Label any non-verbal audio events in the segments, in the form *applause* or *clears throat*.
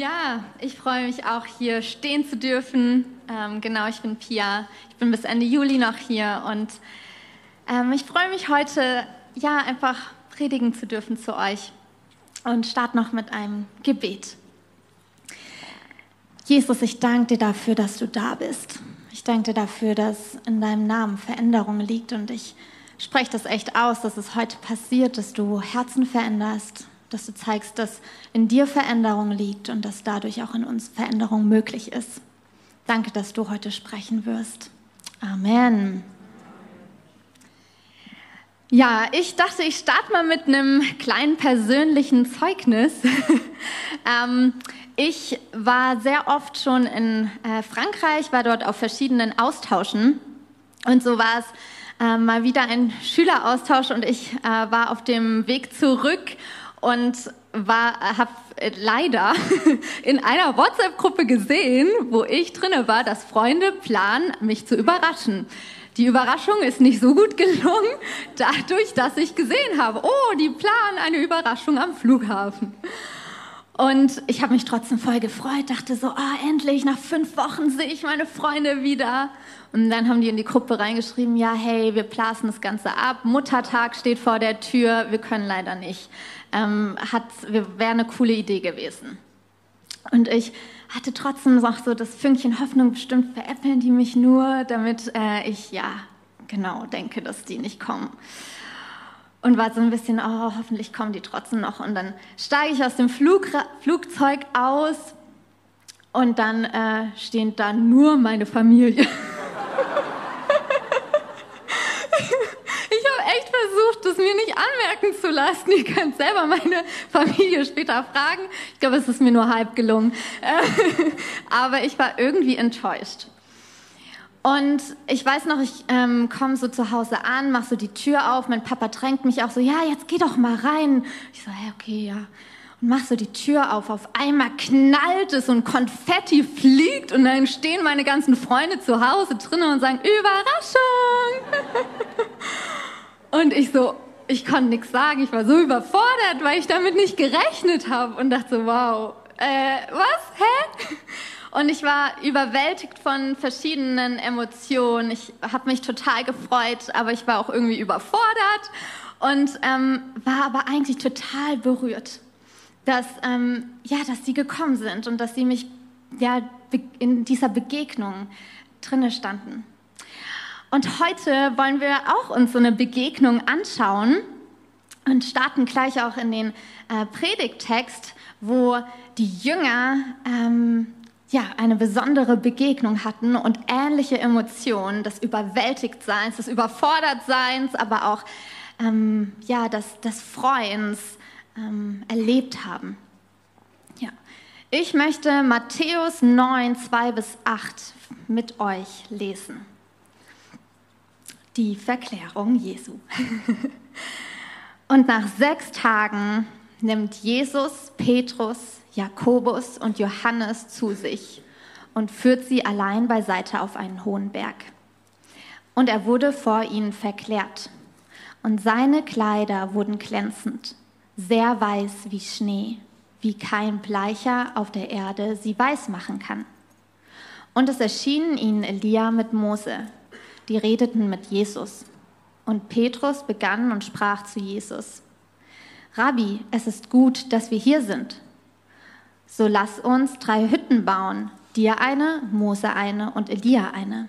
Ja, ich freue mich auch hier stehen zu dürfen. Ähm, genau, ich bin Pia. Ich bin bis Ende Juli noch hier und ähm, ich freue mich heute, ja, einfach predigen zu dürfen zu euch und starte noch mit einem Gebet. Jesus, ich danke dir dafür, dass du da bist. Ich danke dir dafür, dass in deinem Namen Veränderung liegt und ich spreche das echt aus, dass es heute passiert, dass du Herzen veränderst, dass du zeigst, dass in dir Veränderung liegt und dass dadurch auch in uns Veränderung möglich ist. Danke, dass du heute sprechen wirst. Amen. Ja, ich dachte, ich starte mal mit einem kleinen persönlichen Zeugnis. *laughs* ähm, ich war sehr oft schon in äh, Frankreich, war dort auf verschiedenen Austauschen und so war es äh, mal wieder ein Schüleraustausch und ich äh, war auf dem Weg zurück und war habe leider *laughs* in einer WhatsApp-Gruppe gesehen, wo ich drinne war, dass Freunde planen, mich zu überraschen. Die Überraschung ist nicht so gut gelungen, *laughs* dadurch, dass ich gesehen habe, oh, die planen eine Überraschung am Flughafen. Und ich habe mich trotzdem voll gefreut, dachte so, ah, endlich, nach fünf Wochen sehe ich meine Freunde wieder. Und dann haben die in die Gruppe reingeschrieben, ja, hey, wir plassen das Ganze ab, Muttertag steht vor der Tür, wir können leider nicht ähm, wäre eine coole Idee gewesen. Und ich hatte trotzdem noch so das Fünkchen Hoffnung, bestimmt veräppeln die mich nur, damit äh, ich, ja, genau, denke, dass die nicht kommen. Und war so ein bisschen, oh, hoffentlich kommen die trotzdem noch. Und dann steige ich aus dem Flug, Flugzeug aus und dann äh, stehen da nur meine Familie. *laughs* versucht, es mir nicht anmerken zu lassen. *laughs* Ihr könnt selber meine Familie später fragen. Ich glaube, es ist mir nur halb gelungen. *laughs* Aber ich war irgendwie enttäuscht. Und ich weiß noch, ich ähm, komme so zu Hause an, mache so die Tür auf. Mein Papa drängt mich auch so, ja, jetzt geh doch mal rein. Ich so, hey, okay, ja. Und mach so die Tür auf. Auf einmal knallt es und Konfetti fliegt und dann stehen meine ganzen Freunde zu Hause drinnen und sagen, Überraschung! *laughs* Und ich so, ich konnte nichts sagen. Ich war so überfordert, weil ich damit nicht gerechnet habe und dachte so, wow, äh, was? Hä? Und ich war überwältigt von verschiedenen Emotionen. Ich habe mich total gefreut, aber ich war auch irgendwie überfordert und ähm, war aber eigentlich total berührt, dass ähm, ja, dass sie gekommen sind und dass sie mich ja in dieser Begegnung drinne standen. Und heute wollen wir auch uns so eine Begegnung anschauen und starten gleich auch in den äh, Predigttext, wo die Jünger ähm, ja, eine besondere Begegnung hatten und ähnliche Emotionen des Überwältigtseins, des Überfordertseins, aber auch ähm, ja, des, des Freuens ähm, erlebt haben. Ja. Ich möchte Matthäus 9, 2 bis 8 mit euch lesen die Verklärung Jesu. und nach sechs Tagen nimmt Jesus Petrus, Jakobus und Johannes zu sich und führt sie allein beiseite auf einen hohen Berg. Und er wurde vor ihnen verklärt. Und seine Kleider wurden glänzend, sehr weiß wie Schnee, wie kein Bleicher auf der Erde sie weiß machen kann. Und es erschienen ihnen Elia mit Mose, die redeten mit Jesus. Und Petrus begann und sprach zu Jesus, Rabbi, es ist gut, dass wir hier sind. So lass uns drei Hütten bauen, dir eine, Mose eine und Elia eine.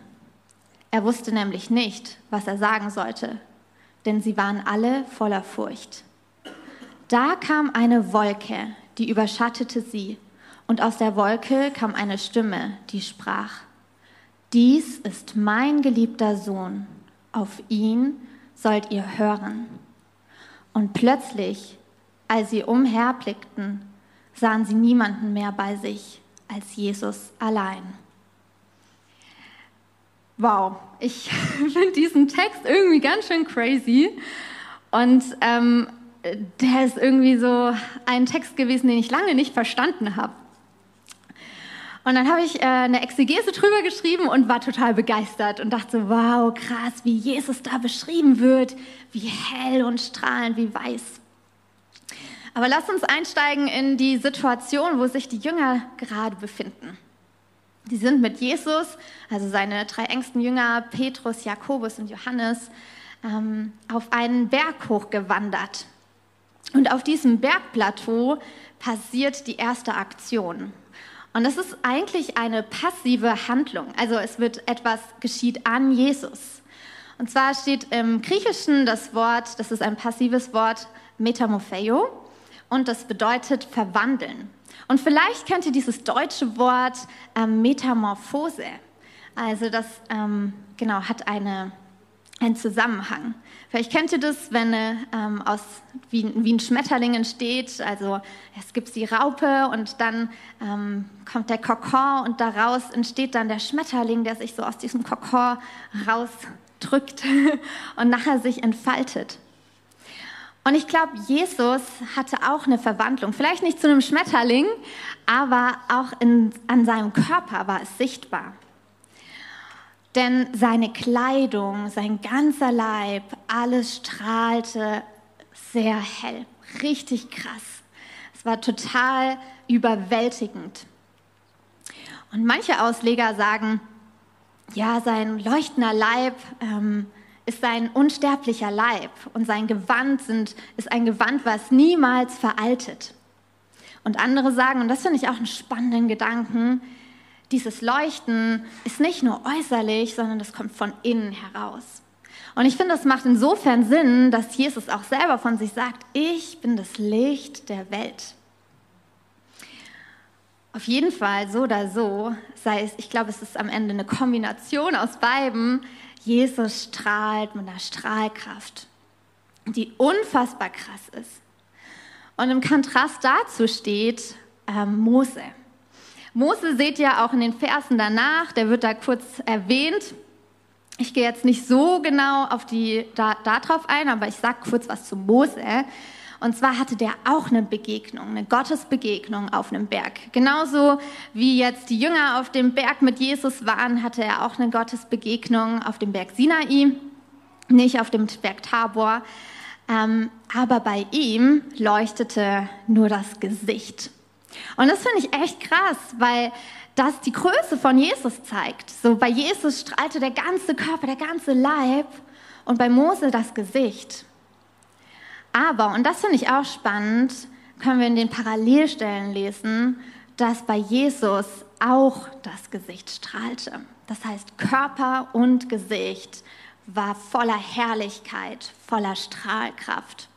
Er wusste nämlich nicht, was er sagen sollte, denn sie waren alle voller Furcht. Da kam eine Wolke, die überschattete sie, und aus der Wolke kam eine Stimme, die sprach, dies ist mein geliebter Sohn, auf ihn sollt ihr hören. Und plötzlich, als sie umherblickten, sahen sie niemanden mehr bei sich als Jesus allein. Wow, ich *laughs* finde diesen Text irgendwie ganz schön crazy. Und ähm, der ist irgendwie so ein Text gewesen, den ich lange nicht verstanden habe. Und dann habe ich äh, eine Exegese drüber geschrieben und war total begeistert und dachte so, wow, krass, wie Jesus da beschrieben wird, wie hell und strahlend, wie weiß. Aber lass uns einsteigen in die Situation, wo sich die Jünger gerade befinden. Die sind mit Jesus, also seine drei engsten Jünger, Petrus, Jakobus und Johannes, ähm, auf einen Berg hochgewandert. Und auf diesem Bergplateau passiert die erste Aktion. Und das ist eigentlich eine passive Handlung. Also es wird etwas geschieht an Jesus. Und zwar steht im Griechischen das Wort, das ist ein passives Wort, metamorpheo, und das bedeutet verwandeln. Und vielleicht kennt ihr dieses deutsche Wort ähm, Metamorphose. Also das ähm, genau hat eine, einen Zusammenhang. Vielleicht kennt ihr das, wenn ähm, aus, wie, wie, ein Schmetterling entsteht. Also es gibt die Raupe und dann ähm, kommt der Kokon und daraus entsteht dann der Schmetterling, der sich so aus diesem Kokon rausdrückt *laughs* und nachher sich entfaltet. Und ich glaube, Jesus hatte auch eine Verwandlung. Vielleicht nicht zu einem Schmetterling, aber auch in, an seinem Körper war es sichtbar. Denn seine Kleidung, sein ganzer Leib, alles strahlte sehr hell. Richtig krass. Es war total überwältigend. Und manche Ausleger sagen, ja, sein leuchtender Leib ähm, ist sein unsterblicher Leib und sein Gewand sind, ist ein Gewand, was niemals veraltet. Und andere sagen, und das finde ich auch einen spannenden Gedanken, dieses Leuchten ist nicht nur äußerlich, sondern das kommt von innen heraus. Und ich finde, das macht insofern Sinn, dass Jesus auch selber von sich sagt, ich bin das Licht der Welt. Auf jeden Fall, so oder so, sei es, ich glaube, es ist am Ende eine Kombination aus beiden. Jesus strahlt mit einer Strahlkraft, die unfassbar krass ist. Und im Kontrast dazu steht ähm, Mose. Mose seht ihr auch in den Versen danach, der wird da kurz erwähnt. Ich gehe jetzt nicht so genau auf die, da, darauf ein, aber ich sage kurz was zu Mose. Und zwar hatte der auch eine Begegnung, eine Gottesbegegnung auf einem Berg. Genauso wie jetzt die Jünger auf dem Berg mit Jesus waren, hatte er auch eine Gottesbegegnung auf dem Berg Sinai, nicht auf dem Berg Tabor. Ähm, aber bei ihm leuchtete nur das Gesicht. Und das finde ich echt krass, weil das die Größe von Jesus zeigt. So bei Jesus strahlte der ganze Körper, der ganze Leib und bei Mose das Gesicht. Aber, und das finde ich auch spannend, können wir in den Parallelstellen lesen, dass bei Jesus auch das Gesicht strahlte. Das heißt, Körper und Gesicht war voller Herrlichkeit, voller Strahlkraft.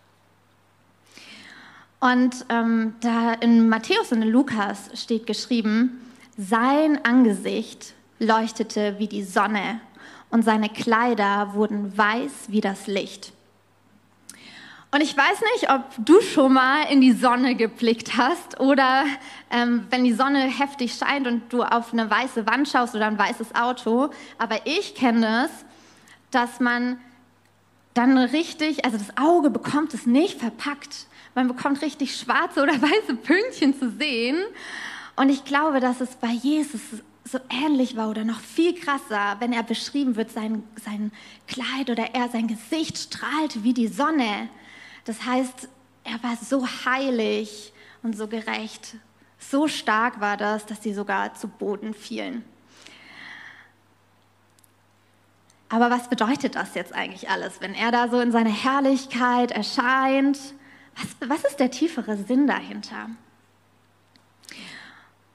Und ähm, da in Matthäus und in Lukas steht geschrieben, sein Angesicht leuchtete wie die Sonne und seine Kleider wurden weiß wie das Licht. Und ich weiß nicht, ob du schon mal in die Sonne geblickt hast oder ähm, wenn die Sonne heftig scheint und du auf eine weiße Wand schaust oder ein weißes Auto. Aber ich kenne es, dass man dann richtig, also das Auge bekommt es nicht verpackt man bekommt richtig schwarze oder *laughs* weiße Pünktchen zu sehen. Und ich glaube, dass es bei Jesus so ähnlich war oder noch viel krasser, wenn er beschrieben wird, sein, sein Kleid oder er, sein Gesicht strahlte wie die Sonne. Das heißt, er war so heilig und so gerecht. So stark war das, dass sie sogar zu Boden fielen. Aber was bedeutet das jetzt eigentlich alles, wenn er da so in seiner Herrlichkeit erscheint? Was, was ist der tiefere Sinn dahinter?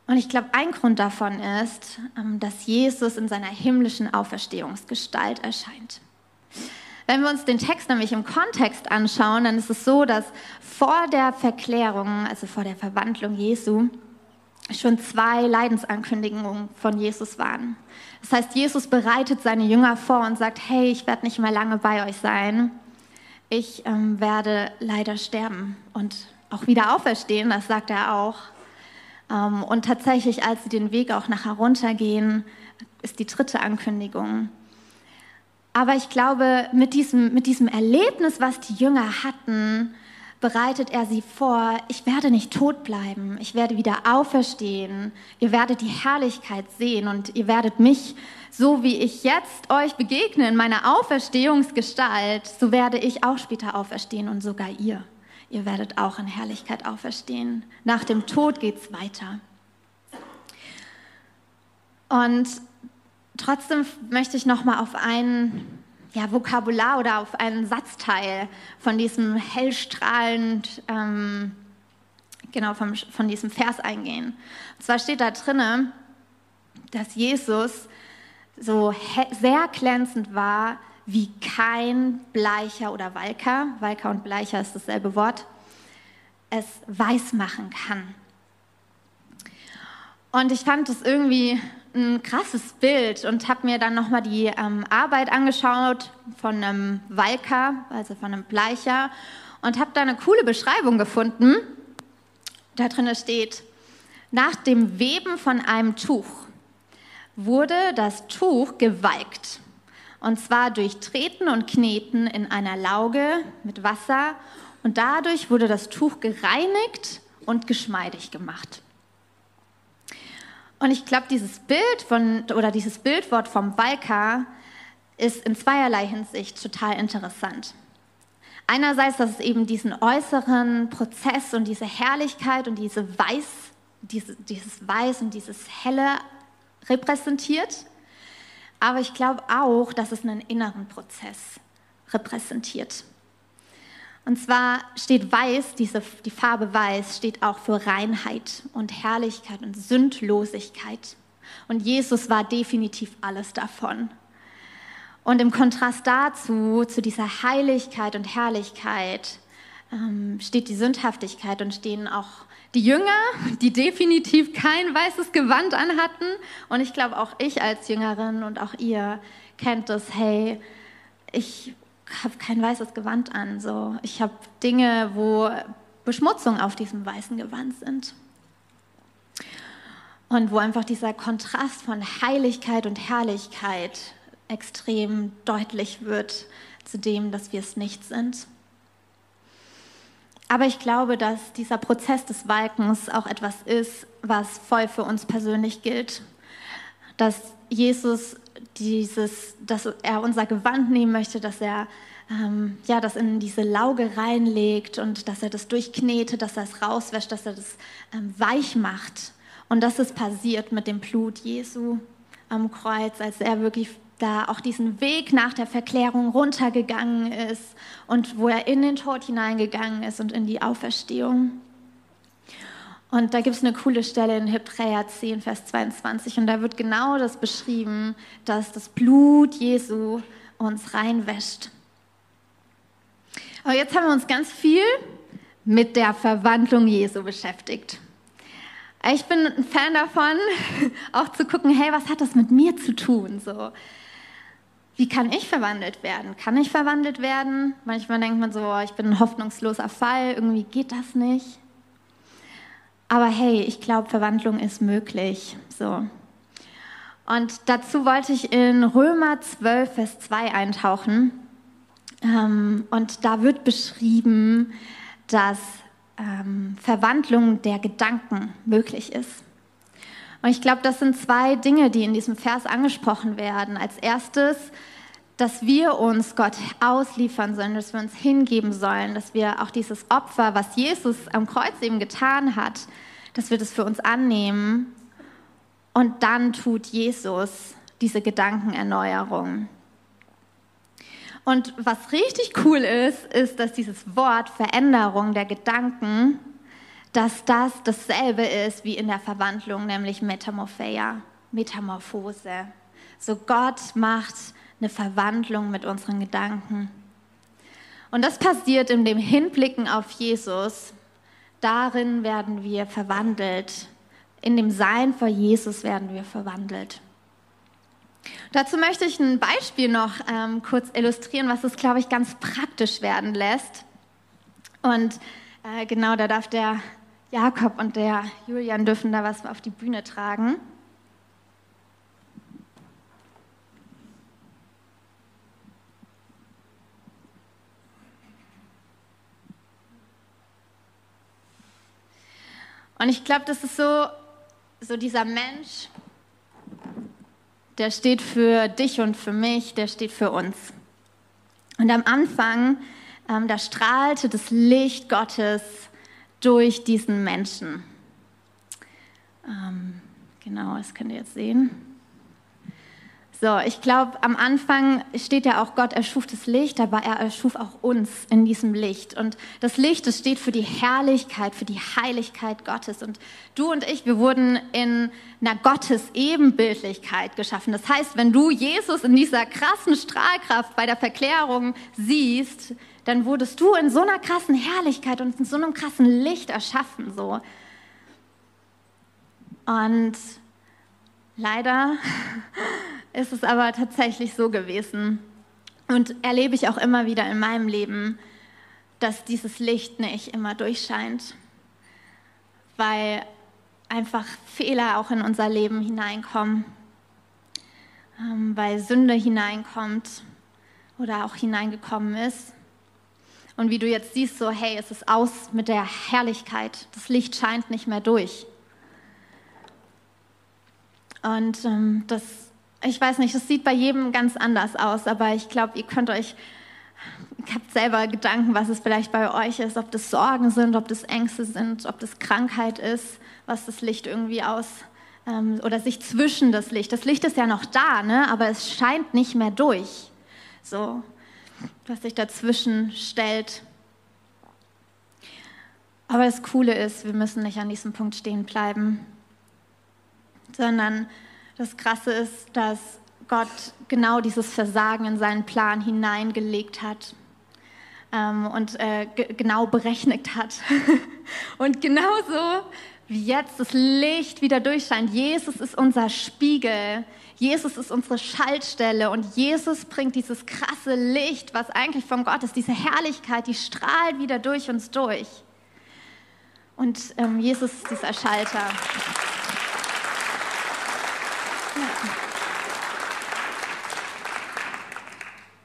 Und ich glaube, ein Grund davon ist, ähm, dass Jesus in seiner himmlischen Auferstehungsgestalt erscheint. Wenn wir uns den Text nämlich im Kontext anschauen, dann ist es so, dass vor der Verklärung, also vor der Verwandlung Jesu, schon zwei Leidensankündigungen von Jesus waren. Das heißt, Jesus bereitet seine Jünger vor und sagt, hey, ich werde nicht mehr lange bei euch sein ich ähm, werde leider sterben und auch wieder auferstehen, das sagt er auch. Ähm, und tatsächlich, als sie den Weg auch nachher runtergehen, ist die dritte Ankündigung. Aber ich glaube, mit diesem, mit diesem Erlebnis, was die Jünger hatten, bereitet er sie vor, ich werde nicht tot bleiben, ich werde wieder auferstehen, ihr werdet die Herrlichkeit sehen und ihr werdet mich, so wie ich jetzt euch begegne in meiner Auferstehungsgestalt, so werde ich auch später auferstehen und sogar ihr. ihr werdet auch in Herrlichkeit auferstehen. Nach dem Tod geht es weiter. Und trotzdem möchte ich noch mal auf ein ja, Vokabular oder auf einen Satzteil von diesem hellstrahlend, ähm, genau, vom, von diesem Vers eingehen. Und zwar steht da drinne, dass Jesus so sehr glänzend war wie kein Bleicher oder Walker, Walker und Bleicher ist dasselbe Wort, es weiß machen kann. Und ich fand das irgendwie ein krasses Bild und habe mir dann nochmal die ähm, Arbeit angeschaut von einem Walker, also von einem Bleicher, und habe da eine coole Beschreibung gefunden. Da drin steht, nach dem Weben von einem Tuch wurde das Tuch gewalkt. Und zwar durch Treten und Kneten in einer Lauge mit Wasser. Und dadurch wurde das Tuch gereinigt und geschmeidig gemacht. Und ich glaube, dieses Bild von, oder dieses Bildwort vom Walker ist in zweierlei Hinsicht total interessant. Einerseits, dass es eben diesen äußeren Prozess und diese Herrlichkeit und diese Weiß, diese, dieses Weiß und dieses Helle repräsentiert. Aber ich glaube auch, dass es einen inneren Prozess repräsentiert. Und zwar steht Weiß, diese, die Farbe Weiß steht auch für Reinheit und Herrlichkeit und Sündlosigkeit. Und Jesus war definitiv alles davon. Und im Kontrast dazu, zu dieser Heiligkeit und Herrlichkeit, ähm, steht die Sündhaftigkeit und stehen auch die Jünger, die definitiv kein weißes Gewand anhatten. Und ich glaube, auch ich als Jüngerin und auch ihr kennt das, hey, ich habe kein weißes Gewand an. So. Ich habe Dinge, wo Beschmutzung auf diesem weißen Gewand sind. Und wo einfach dieser Kontrast von Heiligkeit und Herrlichkeit extrem deutlich wird zu dem, dass wir es nicht sind. Aber ich glaube, dass dieser Prozess des Walkens auch etwas ist, was voll für uns persönlich gilt. Dass Jesus dieses, dass er unser Gewand nehmen möchte, dass er ähm, ja, das in diese Lauge reinlegt und dass er das durchknetet, dass er es rauswäscht, dass er das ähm, weich macht. Und das ist passiert mit dem Blut Jesu am Kreuz, als er wirklich da auch diesen Weg nach der Verklärung runtergegangen ist und wo er in den Tod hineingegangen ist und in die Auferstehung. Und da gibt es eine coole Stelle in Hebräer 10, Vers 22 und da wird genau das beschrieben, dass das Blut Jesu uns reinwäscht. Aber jetzt haben wir uns ganz viel mit der Verwandlung Jesu beschäftigt. Ich bin ein Fan davon, *laughs* auch zu gucken, hey, was hat das mit mir zu tun? So, wie kann ich verwandelt werden? Kann ich verwandelt werden? Manchmal denkt man so, oh, ich bin ein hoffnungsloser Fall, irgendwie geht das nicht. Aber hey, ich glaube, Verwandlung ist möglich. So. Und dazu wollte ich in Römer 12, Vers 2 eintauchen. Ähm, und da wird beschrieben, dass ähm, Verwandlung der Gedanken möglich ist. Und ich glaube, das sind zwei Dinge, die in diesem Vers angesprochen werden. Als erstes, dass wir uns Gott ausliefern sollen, dass wir uns hingeben sollen, dass wir auch dieses Opfer, was Jesus am Kreuz eben getan hat, dass wir das für uns annehmen. Und dann tut Jesus diese Gedankenerneuerung. Und was richtig cool ist, ist, dass dieses Wort Veränderung der Gedanken dass das dasselbe ist wie in der Verwandlung, nämlich Metamorpheia, Metamorphose. So Gott macht eine Verwandlung mit unseren Gedanken. Und das passiert in dem Hinblicken auf Jesus. Darin werden wir verwandelt. In dem Sein vor Jesus werden wir verwandelt. Dazu möchte ich ein Beispiel noch ähm, kurz illustrieren, was es, glaube ich, ganz praktisch werden lässt. Und äh, genau, da darf der Jakob und der Julian dürfen da was auf die Bühne tragen. Und ich glaube, das ist so, so dieser Mensch, der steht für dich und für mich, der steht für uns. Und am Anfang ähm, da strahlte das Licht Gottes durch diesen Menschen. Ähm, genau, das könnt ihr jetzt sehen. So, ich glaube, am Anfang steht ja auch, Gott erschuf das Licht, aber er erschuf auch uns in diesem Licht. Und das Licht, das steht für die Herrlichkeit, für die Heiligkeit Gottes. Und du und ich, wir wurden in einer Gottes-Ebenbildlichkeit geschaffen. Das heißt, wenn du Jesus in dieser krassen Strahlkraft bei der Verklärung siehst, dann wurdest du in so einer krassen Herrlichkeit und in so einem krassen Licht erschaffen, so. Und leider *laughs* ist es aber tatsächlich so gewesen. Und erlebe ich auch immer wieder in meinem Leben, dass dieses Licht nicht immer durchscheint, weil einfach Fehler auch in unser Leben hineinkommen, ähm, weil Sünde hineinkommt oder auch hineingekommen ist. Und wie du jetzt siehst, so, hey, es ist aus mit der Herrlichkeit, das Licht scheint nicht mehr durch. Und ähm, das ich weiß nicht, das sieht bei jedem ganz anders aus, aber ich glaube, ihr könnt euch, ihr habt selber Gedanken, was es vielleicht bei euch ist, ob das Sorgen sind, ob das Ängste sind, ob das Krankheit ist, was das Licht irgendwie aus ähm, oder sich zwischen das Licht. Das Licht ist ja noch da, ne? aber es scheint nicht mehr durch. So, was sich dazwischen stellt. Aber das Coole ist, wir müssen nicht an diesem Punkt stehen bleiben, sondern das Krasse ist, dass Gott genau dieses Versagen in seinen Plan hineingelegt hat ähm, und äh, genau berechnet hat. *laughs* und genauso wie jetzt das Licht wieder durchscheint, Jesus ist unser Spiegel, Jesus ist unsere Schaltstelle und Jesus bringt dieses krasse Licht, was eigentlich von Gott ist, diese Herrlichkeit, die strahlt wieder durch uns durch. Und ähm, Jesus ist dieser Schalter.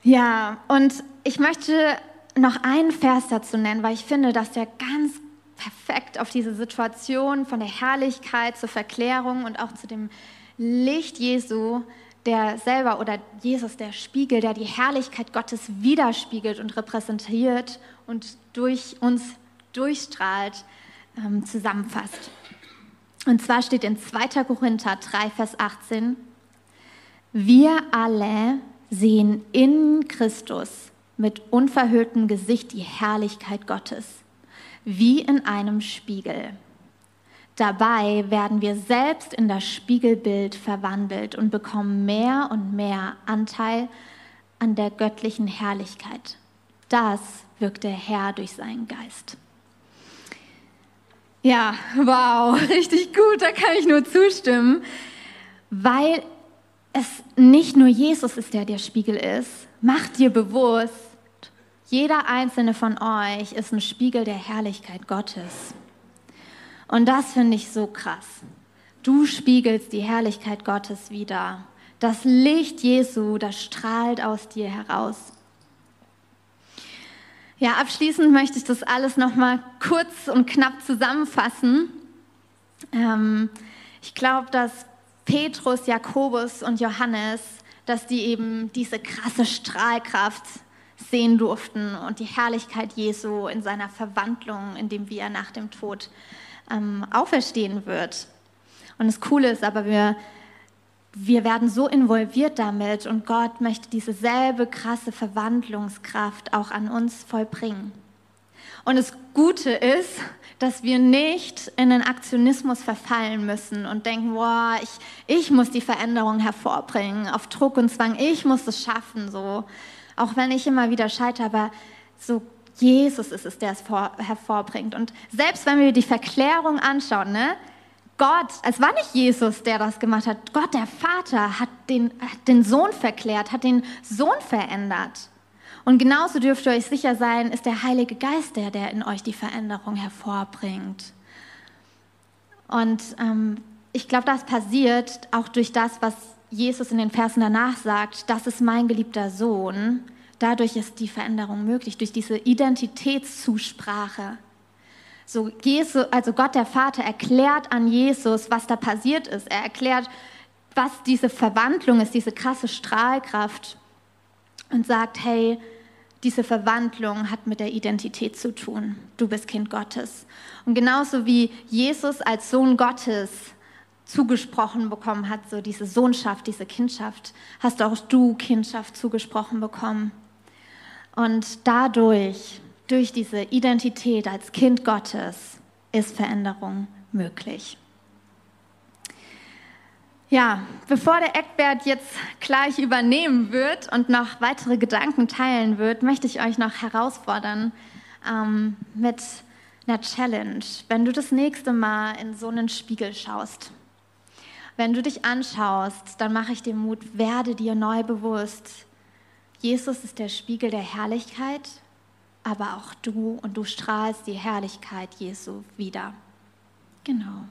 Ja, und ich möchte noch einen Vers dazu nennen, weil ich finde, dass der ganz perfekt auf diese Situation von der Herrlichkeit zur Verklärung und auch zu dem Licht Jesu, der selber oder Jesus, der Spiegel, der die Herrlichkeit Gottes widerspiegelt und repräsentiert und durch uns durchstrahlt, ähm, zusammenfasst. Und zwar steht in 2. Korinther 3, Vers 18, wir alle sehen in Christus mit unverhülltem Gesicht die Herrlichkeit Gottes, wie in einem Spiegel. Dabei werden wir selbst in das Spiegelbild verwandelt und bekommen mehr und mehr Anteil an der göttlichen Herrlichkeit. Das wirkt der Herr durch seinen Geist. Ja, wow, *laughs* richtig gut, da kann ich nur zustimmen, weil es nicht nur Jesus ist, der der Spiegel ist. Macht dir bewusst, jeder einzelne von euch ist ein Spiegel der Herrlichkeit Gottes. Und das finde ich so krass. Du spiegelst die Herrlichkeit Gottes wieder. Das Licht Jesu, das strahlt aus dir heraus. Ja, abschließend möchte ich das alles nochmal kurz und knapp zusammenfassen. Ähm, ich glaube, dass Petrus, Jakobus und Johannes, dass die eben diese krasse Strahlkraft sehen durften und die Herrlichkeit Jesu in seiner Verwandlung, in dem wie er nach dem Tod ähm, auferstehen wird. Und das Coole ist aber, wir wir werden so involviert damit und Gott möchte diese selbe krasse Verwandlungskraft auch an uns vollbringen. Und das Gute ist, dass wir nicht in den Aktionismus verfallen müssen und denken, boah, ich, ich muss die Veränderung hervorbringen, auf Druck und Zwang, ich muss es schaffen, so. Auch wenn ich immer wieder scheitere, aber so Jesus ist es, der es vor, hervorbringt. Und selbst wenn wir die Verklärung anschauen, ne, Gott, es war nicht Jesus, der das gemacht hat. Gott, der Vater, hat den, hat den Sohn verklärt, hat den Sohn verändert. Und genauso dürft ihr euch sicher sein, ist der Heilige Geist der, der in euch die Veränderung hervorbringt. Und ähm, ich glaube, das passiert auch durch das, was Jesus in den Versen danach sagt, das ist mein geliebter Sohn. Dadurch ist die Veränderung möglich, durch diese Identitätszusprache. So Jesus, also Gott der Vater erklärt an Jesus, was da passiert ist. Er erklärt, was diese Verwandlung ist, diese krasse Strahlkraft und sagt, hey, diese Verwandlung hat mit der Identität zu tun. Du bist Kind Gottes. Und genauso wie Jesus als Sohn Gottes zugesprochen bekommen hat, so diese Sohnschaft, diese Kindschaft, hast auch du Kindschaft zugesprochen bekommen. Und dadurch, durch diese Identität als Kind Gottes, ist Veränderung möglich. Ja, bevor der Eckbert jetzt gleich übernehmen wird und noch weitere Gedanken teilen wird, möchte ich euch noch herausfordern ähm, mit einer Challenge. Wenn du das nächste Mal in so einen Spiegel schaust, wenn du dich anschaust, dann mache ich dir Mut, werde dir neu bewusst, Jesus ist der Spiegel der Herrlichkeit, aber auch du und du strahlst die Herrlichkeit Jesu wieder. Genau.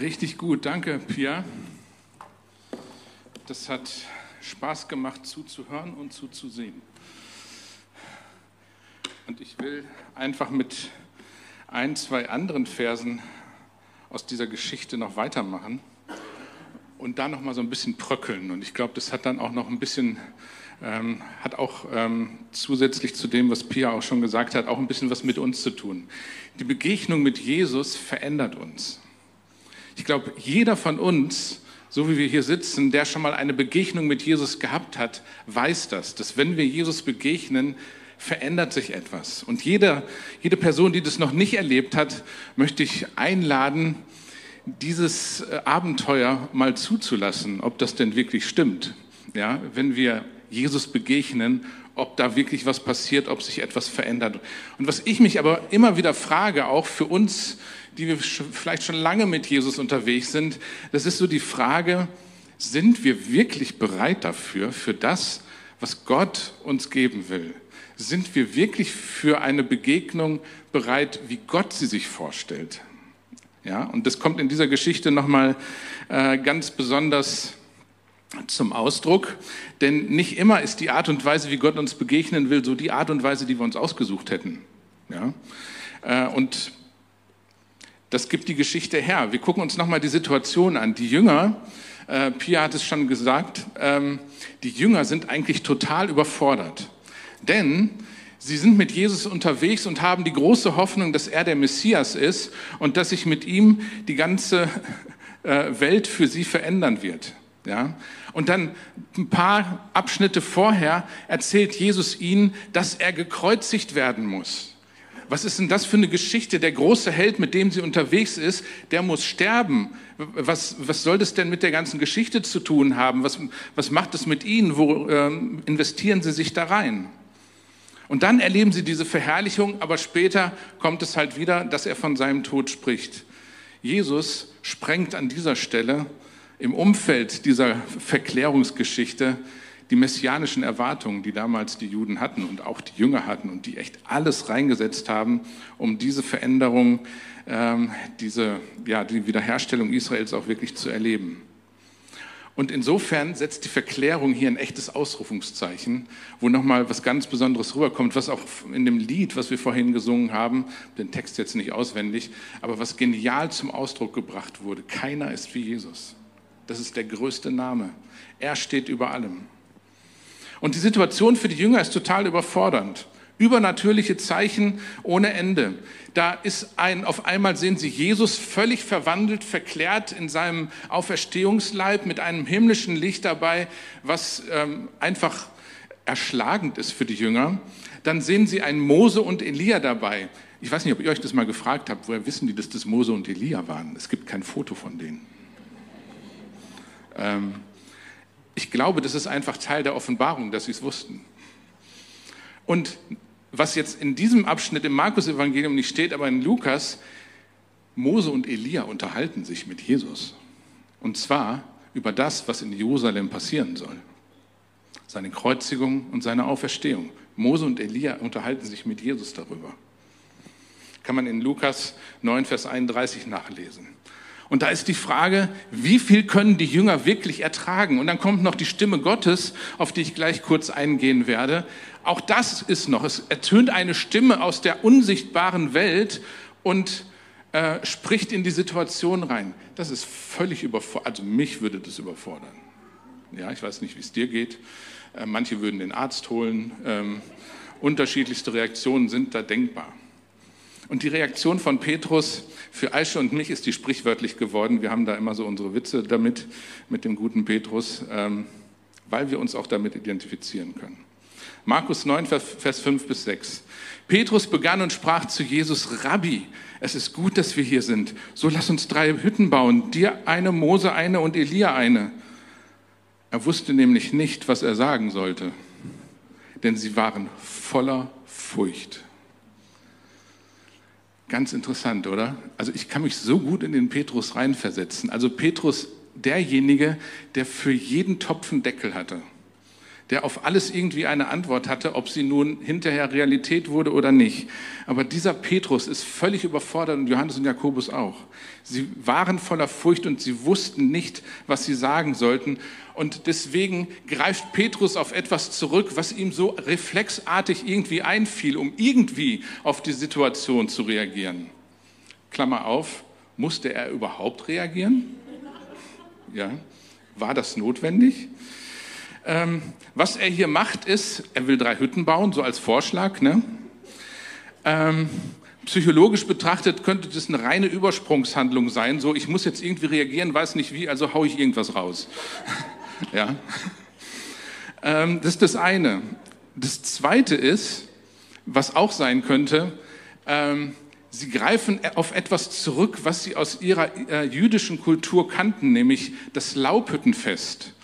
Richtig gut, danke, Pia. Das hat Spaß gemacht zuzuhören und zuzusehen. Und ich will einfach mit ein, zwei anderen Versen aus dieser Geschichte noch weitermachen und da noch mal so ein bisschen bröckeln. Und ich glaube, das hat dann auch noch ein bisschen, ähm, hat auch ähm, zusätzlich zu dem, was Pia auch schon gesagt hat, auch ein bisschen was mit uns zu tun. Die Begegnung mit Jesus verändert uns. Ich glaube, jeder von uns, so wie wir hier sitzen, der schon mal eine Begegnung mit Jesus gehabt hat, weiß das, dass wenn wir Jesus begegnen, verändert sich etwas. Und jede, jede Person, die das noch nicht erlebt hat, möchte ich einladen, dieses äh, Abenteuer mal zuzulassen, ob das denn wirklich stimmt. Ja, wenn wir Jesus begegnen, ob da wirklich was passiert, ob sich etwas verändert. Und was ich mich aber immer wieder frage, auch für uns die wir vielleicht schon lange mit Jesus unterwegs sind, das ist so die Frage, sind wir wirklich bereit dafür, für das, was Gott uns geben will? Sind wir wirklich für eine Begegnung bereit, wie Gott sie sich vorstellt? Ja, und das kommt in dieser Geschichte nochmal äh, ganz besonders zum Ausdruck, denn nicht immer ist die Art und Weise, wie Gott uns begegnen will, so die Art und Weise, die wir uns ausgesucht hätten. Ja? Äh, und das gibt die Geschichte her. Wir gucken uns nochmal die Situation an. Die Jünger, äh, Pia hat es schon gesagt, ähm, die Jünger sind eigentlich total überfordert. Denn sie sind mit Jesus unterwegs und haben die große Hoffnung, dass er der Messias ist und dass sich mit ihm die ganze äh, Welt für sie verändern wird. Ja? Und dann ein paar Abschnitte vorher erzählt Jesus ihnen, dass er gekreuzigt werden muss was ist denn das für eine Geschichte? Der große Held, mit dem sie unterwegs ist, der muss sterben. Was, was soll das denn mit der ganzen Geschichte zu tun haben? Was, was macht es mit ihnen? Wo ähm, investieren sie sich da rein? Und dann erleben sie diese Verherrlichung, aber später kommt es halt wieder, dass er von seinem Tod spricht. Jesus sprengt an dieser Stelle im Umfeld dieser Verklärungsgeschichte die messianischen Erwartungen, die damals die Juden hatten und auch die Jünger hatten und die echt alles reingesetzt haben, um diese Veränderung, ähm, diese, ja, die Wiederherstellung Israels auch wirklich zu erleben. Und insofern setzt die Verklärung hier ein echtes Ausrufungszeichen, wo nochmal was ganz Besonderes rüberkommt, was auch in dem Lied, was wir vorhin gesungen haben, den Text jetzt nicht auswendig, aber was genial zum Ausdruck gebracht wurde. Keiner ist wie Jesus. Das ist der größte Name. Er steht über allem. Und die Situation für die Jünger ist total überfordernd. Übernatürliche Zeichen ohne Ende. Da ist ein, auf einmal sehen sie Jesus völlig verwandelt, verklärt in seinem Auferstehungsleib mit einem himmlischen Licht dabei, was ähm, einfach erschlagend ist für die Jünger. Dann sehen sie einen Mose und Elia dabei. Ich weiß nicht, ob ihr euch das mal gefragt habt, woher wissen die, dass das Mose und Elia waren? Es gibt kein Foto von denen. Ähm, ich glaube, das ist einfach Teil der Offenbarung, dass sie es wussten. Und was jetzt in diesem Abschnitt im Markus-Evangelium nicht steht, aber in Lukas, Mose und Elia unterhalten sich mit Jesus. Und zwar über das, was in Jerusalem passieren soll. Seine Kreuzigung und seine Auferstehung. Mose und Elia unterhalten sich mit Jesus darüber. Kann man in Lukas 9, Vers 31 nachlesen. Und da ist die Frage, wie viel können die Jünger wirklich ertragen? Und dann kommt noch die Stimme Gottes, auf die ich gleich kurz eingehen werde. Auch das ist noch, es ertönt eine Stimme aus der unsichtbaren Welt und äh, spricht in die Situation rein. Das ist völlig überfordert, also mich würde das überfordern. Ja, ich weiß nicht, wie es dir geht. Äh, manche würden den Arzt holen. Ähm, unterschiedlichste Reaktionen sind da denkbar. Und die Reaktion von Petrus für Aische und mich ist die sprichwörtlich geworden. Wir haben da immer so unsere Witze damit, mit dem guten Petrus, ähm, weil wir uns auch damit identifizieren können. Markus 9, Vers 5 bis 6. Petrus begann und sprach zu Jesus, Rabbi, es ist gut, dass wir hier sind. So lass uns drei Hütten bauen, dir eine, Mose eine und Elia eine. Er wusste nämlich nicht, was er sagen sollte, denn sie waren voller Furcht. Ganz interessant, oder? Also ich kann mich so gut in den Petrus reinversetzen. Also Petrus, derjenige, der für jeden Topf einen Deckel hatte, der auf alles irgendwie eine Antwort hatte, ob sie nun hinterher Realität wurde oder nicht. Aber dieser Petrus ist völlig überfordert und Johannes und Jakobus auch. Sie waren voller Furcht und sie wussten nicht, was sie sagen sollten. Und deswegen greift Petrus auf etwas zurück, was ihm so reflexartig irgendwie einfiel, um irgendwie auf die Situation zu reagieren. Klammer auf, musste er überhaupt reagieren? Ja, war das notwendig? Ähm, was er hier macht, ist, er will drei Hütten bauen, so als Vorschlag. Ne? Ähm, psychologisch betrachtet könnte das eine reine Übersprungshandlung sein. So, ich muss jetzt irgendwie reagieren, weiß nicht wie, also haue ich irgendwas raus. *laughs* Ja? Ähm, das ist das eine. Das zweite ist, was auch sein könnte, ähm, sie greifen auf etwas zurück, was sie aus ihrer äh, jüdischen Kultur kannten, nämlich das Laubhüttenfest,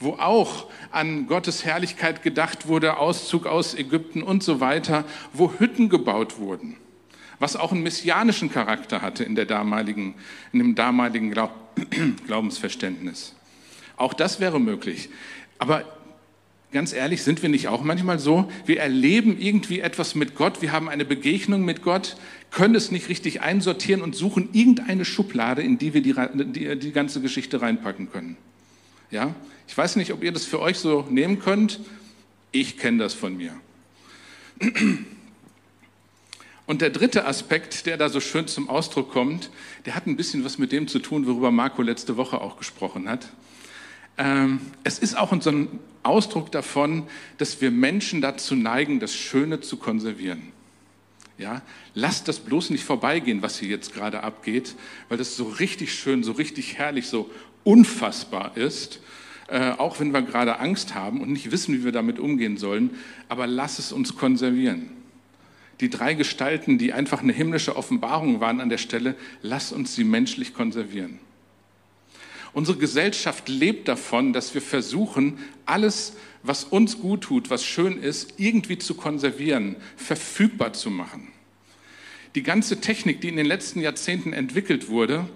wo auch an Gottes Herrlichkeit gedacht wurde, Auszug aus Ägypten und so weiter, wo Hütten gebaut wurden, was auch einen messianischen Charakter hatte in, der damaligen, in dem damaligen Glaub *clears throat* Glaubensverständnis. Auch das wäre möglich. Aber ganz ehrlich, sind wir nicht auch manchmal so? Wir erleben irgendwie etwas mit Gott, wir haben eine Begegnung mit Gott, können es nicht richtig einsortieren und suchen irgendeine Schublade, in die wir die, die, die ganze Geschichte reinpacken können. Ja? Ich weiß nicht, ob ihr das für euch so nehmen könnt. Ich kenne das von mir. Und der dritte Aspekt, der da so schön zum Ausdruck kommt, der hat ein bisschen was mit dem zu tun, worüber Marco letzte Woche auch gesprochen hat. Ähm, es ist auch so ein Ausdruck davon, dass wir Menschen dazu neigen, das Schöne zu konservieren. Ja, lasst das bloß nicht vorbeigehen, was hier jetzt gerade abgeht, weil das so richtig schön, so richtig herrlich, so unfassbar ist, äh, auch wenn wir gerade Angst haben und nicht wissen, wie wir damit umgehen sollen, aber lass es uns konservieren. Die drei Gestalten, die einfach eine himmlische Offenbarung waren an der Stelle, lass uns sie menschlich konservieren. Unsere Gesellschaft lebt davon, dass wir versuchen, alles, was uns gut tut, was schön ist, irgendwie zu konservieren, verfügbar zu machen. Die ganze Technik, die in den letzten Jahrzehnten entwickelt wurde,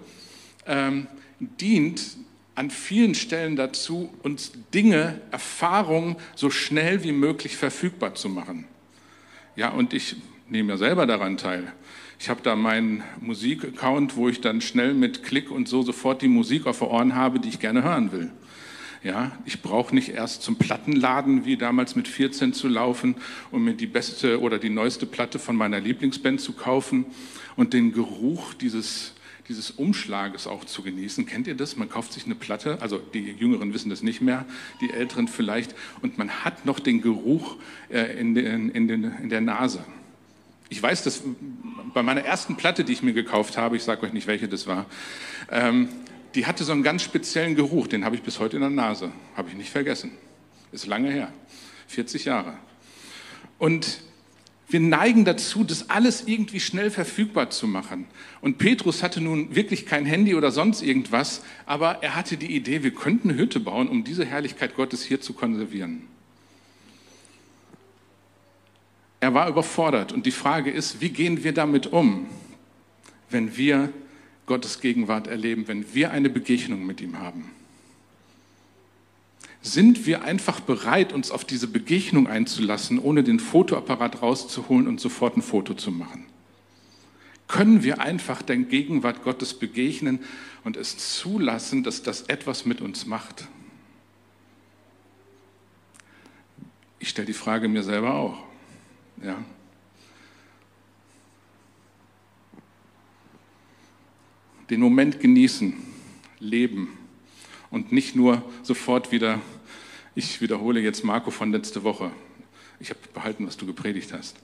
ähm, dient an vielen Stellen dazu, uns Dinge, Erfahrungen so schnell wie möglich verfügbar zu machen. Ja, und ich nehme ja selber daran teil. Ich habe da meinen Musikaccount, wo ich dann schnell mit Klick und so sofort die Musik auf den Ohren habe, die ich gerne hören will. Ja, ich brauche nicht erst zum Plattenladen wie damals mit 14 zu laufen, um mir die beste oder die neueste Platte von meiner Lieblingsband zu kaufen und den Geruch dieses, dieses Umschlages auch zu genießen. Kennt ihr das? Man kauft sich eine Platte, also die Jüngeren wissen das nicht mehr, die Älteren vielleicht, und man hat noch den Geruch äh, in, den, in, den, in der Nase. Ich weiß, dass bei meiner ersten Platte, die ich mir gekauft habe, ich sage euch nicht, welche das war, ähm, die hatte so einen ganz speziellen Geruch, den habe ich bis heute in der Nase, habe ich nicht vergessen. Ist lange her, 40 Jahre. Und wir neigen dazu, das alles irgendwie schnell verfügbar zu machen. Und Petrus hatte nun wirklich kein Handy oder sonst irgendwas, aber er hatte die Idee, wir könnten eine Hütte bauen, um diese Herrlichkeit Gottes hier zu konservieren. Er war überfordert und die Frage ist, wie gehen wir damit um, wenn wir Gottes Gegenwart erleben, wenn wir eine Begegnung mit ihm haben? Sind wir einfach bereit, uns auf diese Begegnung einzulassen, ohne den Fotoapparat rauszuholen und sofort ein Foto zu machen? Können wir einfach der Gegenwart Gottes begegnen und es zulassen, dass das etwas mit uns macht? Ich stelle die Frage mir selber auch. Ja. Den Moment genießen, leben und nicht nur sofort wieder, ich wiederhole jetzt Marco von letzte Woche, ich habe behalten, was du gepredigt hast.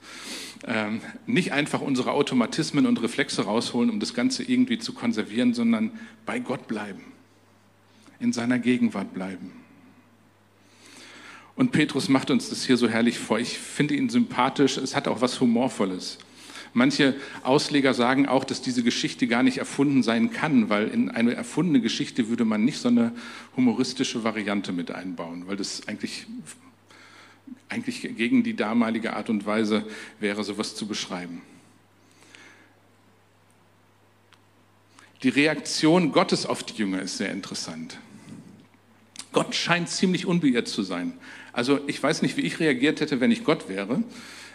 Ähm, nicht einfach unsere Automatismen und Reflexe rausholen, um das Ganze irgendwie zu konservieren, sondern bei Gott bleiben, in seiner Gegenwart bleiben. Und Petrus macht uns das hier so herrlich vor. Ich finde ihn sympathisch, es hat auch was Humorvolles. Manche Ausleger sagen auch, dass diese Geschichte gar nicht erfunden sein kann, weil in eine erfundene Geschichte würde man nicht so eine humoristische Variante mit einbauen, weil das eigentlich eigentlich gegen die damalige Art und Weise wäre, sowas zu beschreiben. Die Reaktion Gottes auf die Jünger ist sehr interessant. Gott scheint ziemlich unbeirrt zu sein. Also ich weiß nicht, wie ich reagiert hätte, wenn ich Gott wäre.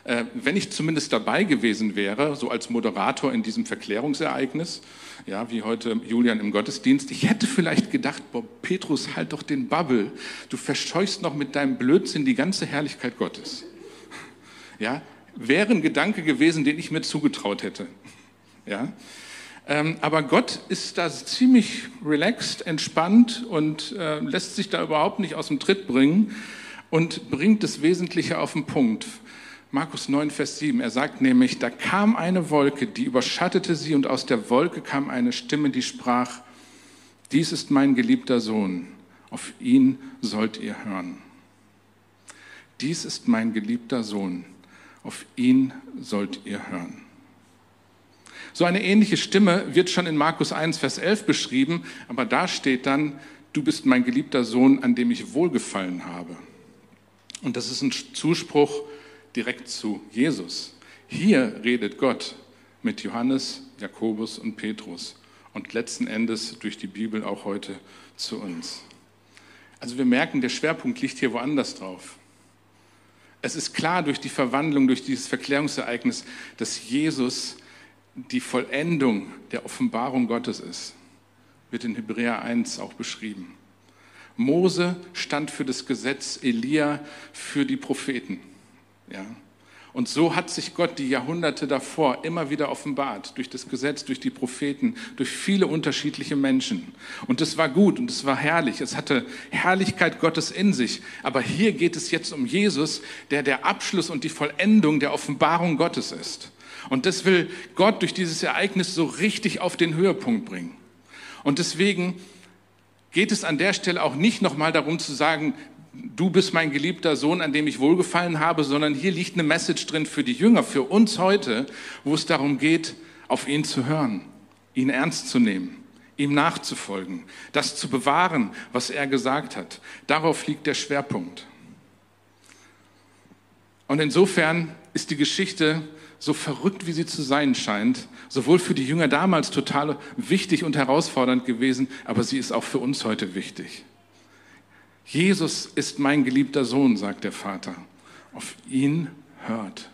Äh, wenn ich zumindest dabei gewesen wäre, so als Moderator in diesem Verklärungsereignis, ja, wie heute Julian im Gottesdienst, ich hätte vielleicht gedacht, boah, Petrus, halt doch den Babbel, du verscheuchst noch mit deinem Blödsinn die ganze Herrlichkeit Gottes. Ja, wäre ein Gedanke gewesen, den ich mir zugetraut hätte. Ja, ähm, aber Gott ist da ziemlich relaxed, entspannt und äh, lässt sich da überhaupt nicht aus dem Tritt bringen und bringt das Wesentliche auf den Punkt. Markus 9, Vers 7. Er sagt nämlich, da kam eine Wolke, die überschattete sie und aus der Wolke kam eine Stimme, die sprach, dies ist mein geliebter Sohn, auf ihn sollt ihr hören. Dies ist mein geliebter Sohn, auf ihn sollt ihr hören. So eine ähnliche Stimme wird schon in Markus 1, Vers 11 beschrieben, aber da steht dann, du bist mein geliebter Sohn, an dem ich wohlgefallen habe. Und das ist ein Zuspruch direkt zu Jesus. Hier redet Gott mit Johannes, Jakobus und Petrus und letzten Endes durch die Bibel auch heute zu uns. Also wir merken, der Schwerpunkt liegt hier woanders drauf. Es ist klar durch die Verwandlung, durch dieses Verklärungsereignis, dass Jesus die Vollendung der Offenbarung Gottes ist. Wird in Hebräer 1 auch beschrieben. Mose stand für das Gesetz, Elia für die Propheten. Ja. Und so hat sich Gott die Jahrhunderte davor immer wieder offenbart, durch das Gesetz, durch die Propheten, durch viele unterschiedliche Menschen. Und es war gut und es war herrlich. Es hatte Herrlichkeit Gottes in sich. Aber hier geht es jetzt um Jesus, der der Abschluss und die Vollendung der Offenbarung Gottes ist. Und das will Gott durch dieses Ereignis so richtig auf den Höhepunkt bringen. Und deswegen geht es an der Stelle auch nicht nochmal darum zu sagen, du bist mein geliebter Sohn, an dem ich wohlgefallen habe, sondern hier liegt eine Message drin für die Jünger, für uns heute, wo es darum geht, auf ihn zu hören, ihn ernst zu nehmen, ihm nachzufolgen, das zu bewahren, was er gesagt hat. Darauf liegt der Schwerpunkt. Und insofern ist die Geschichte so verrückt, wie sie zu sein scheint, sowohl für die Jünger damals total wichtig und herausfordernd gewesen, aber sie ist auch für uns heute wichtig. Jesus ist mein geliebter Sohn, sagt der Vater. Auf ihn hört.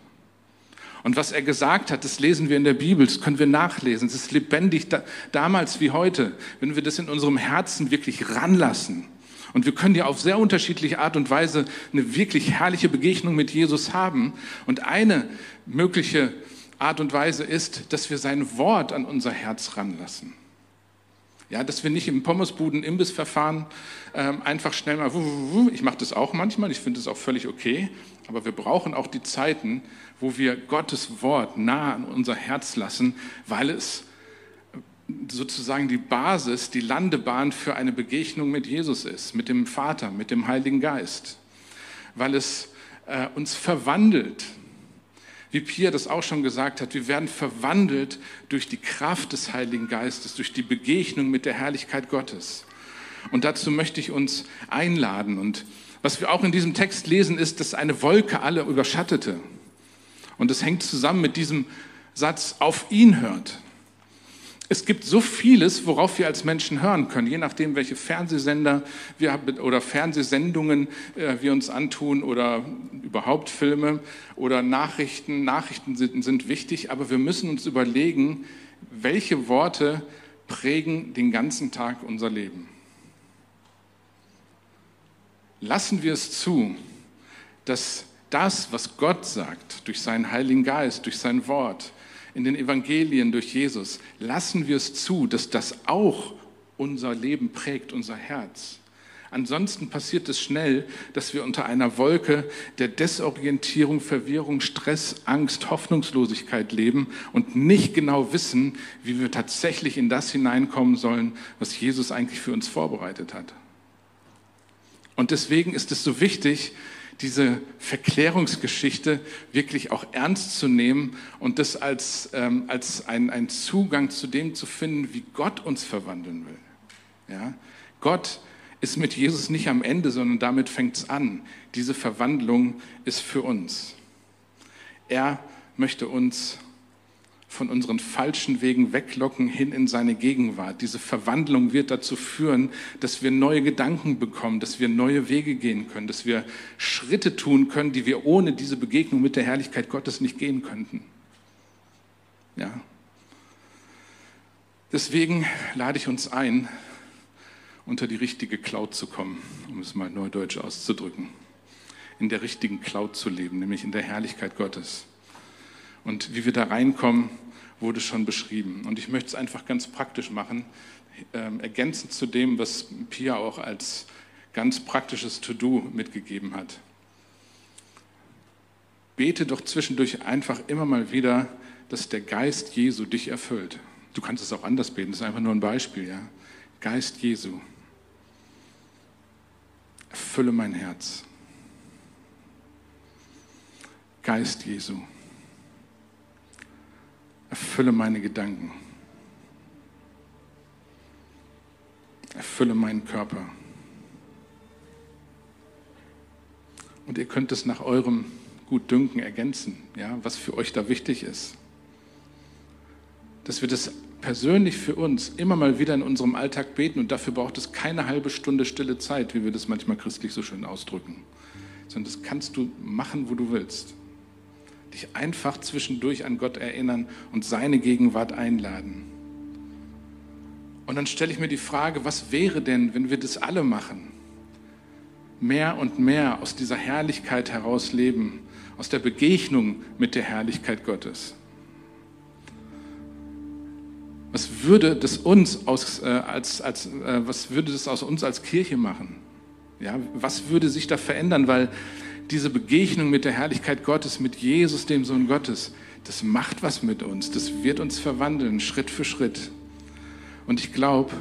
Und was er gesagt hat, das lesen wir in der Bibel, das können wir nachlesen. Es ist lebendig da, damals wie heute, wenn wir das in unserem Herzen wirklich ranlassen. Und wir können ja auf sehr unterschiedliche Art und Weise eine wirklich herrliche Begegnung mit Jesus haben. Und eine mögliche Art und Weise ist, dass wir sein Wort an unser Herz ranlassen. Ja, dass wir nicht im Pommesbuden-Imbissverfahren ähm, einfach schnell mal, ich mache das auch manchmal, ich finde das auch völlig okay, aber wir brauchen auch die Zeiten, wo wir Gottes Wort nah an unser Herz lassen, weil es sozusagen die Basis, die Landebahn für eine Begegnung mit Jesus ist, mit dem Vater, mit dem Heiligen Geist, weil es äh, uns verwandelt, wie Pia das auch schon gesagt hat, wir werden verwandelt durch die Kraft des Heiligen Geistes, durch die Begegnung mit der Herrlichkeit Gottes. Und dazu möchte ich uns einladen. Und was wir auch in diesem Text lesen, ist, dass eine Wolke alle überschattete. Und es hängt zusammen mit diesem Satz, auf ihn hört. Es gibt so vieles, worauf wir als Menschen hören können, je nachdem, welche Fernsehsender wir, oder Fernsehsendungen äh, wir uns antun oder überhaupt Filme oder Nachrichten. Nachrichten sind, sind wichtig, aber wir müssen uns überlegen, welche Worte prägen den ganzen Tag unser Leben. Lassen wir es zu, dass das, was Gott sagt, durch seinen Heiligen Geist, durch sein Wort, in den Evangelien, durch Jesus, lassen wir es zu, dass das auch unser Leben prägt, unser Herz. Ansonsten passiert es schnell, dass wir unter einer Wolke der Desorientierung, Verwirrung, Stress, Angst, Hoffnungslosigkeit leben und nicht genau wissen, wie wir tatsächlich in das hineinkommen sollen, was Jesus eigentlich für uns vorbereitet hat. Und deswegen ist es so wichtig, diese Verklärungsgeschichte wirklich auch ernst zu nehmen und das als, ähm, als ein, Zugang zu dem zu finden, wie Gott uns verwandeln will. Ja? Gott ist mit Jesus nicht am Ende, sondern damit fängt es an. Diese Verwandlung ist für uns. Er möchte uns von unseren falschen Wegen weglocken hin in seine Gegenwart. Diese Verwandlung wird dazu führen, dass wir neue Gedanken bekommen, dass wir neue Wege gehen können, dass wir Schritte tun können, die wir ohne diese Begegnung mit der Herrlichkeit Gottes nicht gehen könnten. Ja. Deswegen lade ich uns ein, unter die richtige Cloud zu kommen, um es mal neudeutsch auszudrücken. In der richtigen Cloud zu leben, nämlich in der Herrlichkeit Gottes. Und wie wir da reinkommen, wurde schon beschrieben. Und ich möchte es einfach ganz praktisch machen, äh, ergänzend zu dem, was Pia auch als ganz praktisches To-Do mitgegeben hat. Bete doch zwischendurch einfach immer mal wieder, dass der Geist Jesu dich erfüllt. Du kannst es auch anders beten, das ist einfach nur ein Beispiel. Ja? Geist Jesu, erfülle mein Herz. Geist Jesu, Erfülle meine Gedanken. Erfülle meinen Körper. Und ihr könnt es nach eurem Gutdünken ergänzen, ja, was für euch da wichtig ist. Dass wir das persönlich für uns immer mal wieder in unserem Alltag beten und dafür braucht es keine halbe Stunde stille Zeit, wie wir das manchmal christlich so schön ausdrücken, sondern das kannst du machen, wo du willst dich einfach zwischendurch an Gott erinnern und seine Gegenwart einladen. Und dann stelle ich mir die Frage, was wäre denn, wenn wir das alle machen? Mehr und mehr aus dieser Herrlichkeit heraus leben, aus der Begegnung mit der Herrlichkeit Gottes. Was würde das uns aus, äh, als, als, äh, was würde das aus uns als Kirche machen? Ja, was würde sich da verändern? Weil diese Begegnung mit der Herrlichkeit Gottes, mit Jesus, dem Sohn Gottes, das macht was mit uns. Das wird uns verwandeln, Schritt für Schritt. Und ich glaube,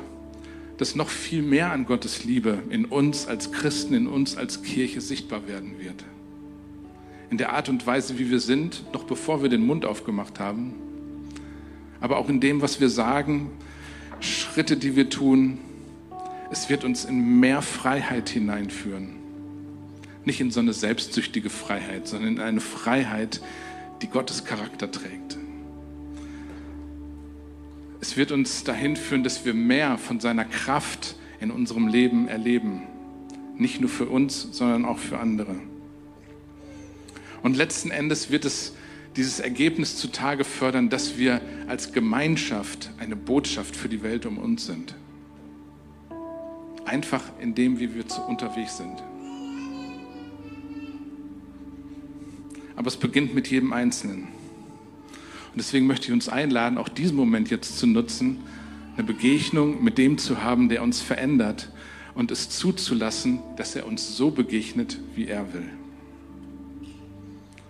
dass noch viel mehr an Gottes Liebe in uns als Christen, in uns als Kirche sichtbar werden wird. In der Art und Weise, wie wir sind, noch bevor wir den Mund aufgemacht haben, aber auch in dem, was wir sagen, Schritte, die wir tun. Es wird uns in mehr Freiheit hineinführen nicht in so eine selbstsüchtige Freiheit, sondern in eine Freiheit, die Gottes Charakter trägt. Es wird uns dahin führen, dass wir mehr von seiner Kraft in unserem Leben erleben. Nicht nur für uns, sondern auch für andere. Und letzten Endes wird es dieses Ergebnis zutage fördern, dass wir als Gemeinschaft eine Botschaft für die Welt um uns sind. Einfach in dem, wie wir unterwegs sind. Aber es beginnt mit jedem Einzelnen. Und deswegen möchte ich uns einladen, auch diesen Moment jetzt zu nutzen, eine Begegnung mit dem zu haben, der uns verändert und es zuzulassen, dass er uns so begegnet, wie er will.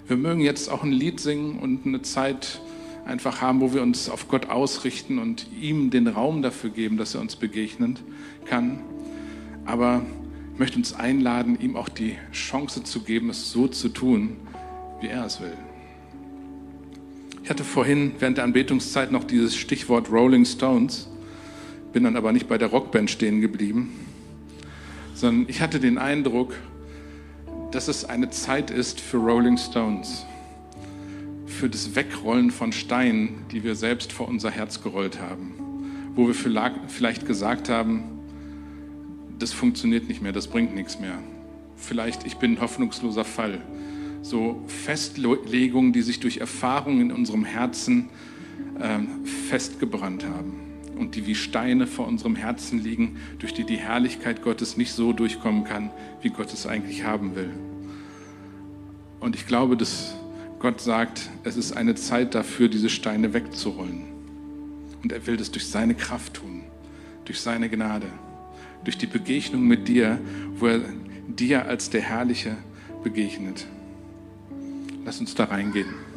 Wir mögen jetzt auch ein Lied singen und eine Zeit einfach haben, wo wir uns auf Gott ausrichten und ihm den Raum dafür geben, dass er uns begegnen kann. Aber ich möchte uns einladen, ihm auch die Chance zu geben, es so zu tun, wie er es will. Ich hatte vorhin während der Anbetungszeit noch dieses Stichwort Rolling Stones, bin dann aber nicht bei der Rockband stehen geblieben, sondern ich hatte den Eindruck, dass es eine Zeit ist für Rolling Stones, für das Wegrollen von Steinen, die wir selbst vor unser Herz gerollt haben, wo wir vielleicht gesagt haben, das funktioniert nicht mehr, das bringt nichts mehr. Vielleicht, ich bin ein hoffnungsloser Fall. So Festlegungen, die sich durch Erfahrungen in unserem Herzen ähm, festgebrannt haben und die wie Steine vor unserem Herzen liegen, durch die die Herrlichkeit Gottes nicht so durchkommen kann, wie Gott es eigentlich haben will. Und ich glaube, dass Gott sagt, es ist eine Zeit dafür, diese Steine wegzurollen. Und er will das durch seine Kraft tun, durch seine Gnade, durch die Begegnung mit dir, wo er dir als der Herrliche begegnet. Lass uns da reingehen.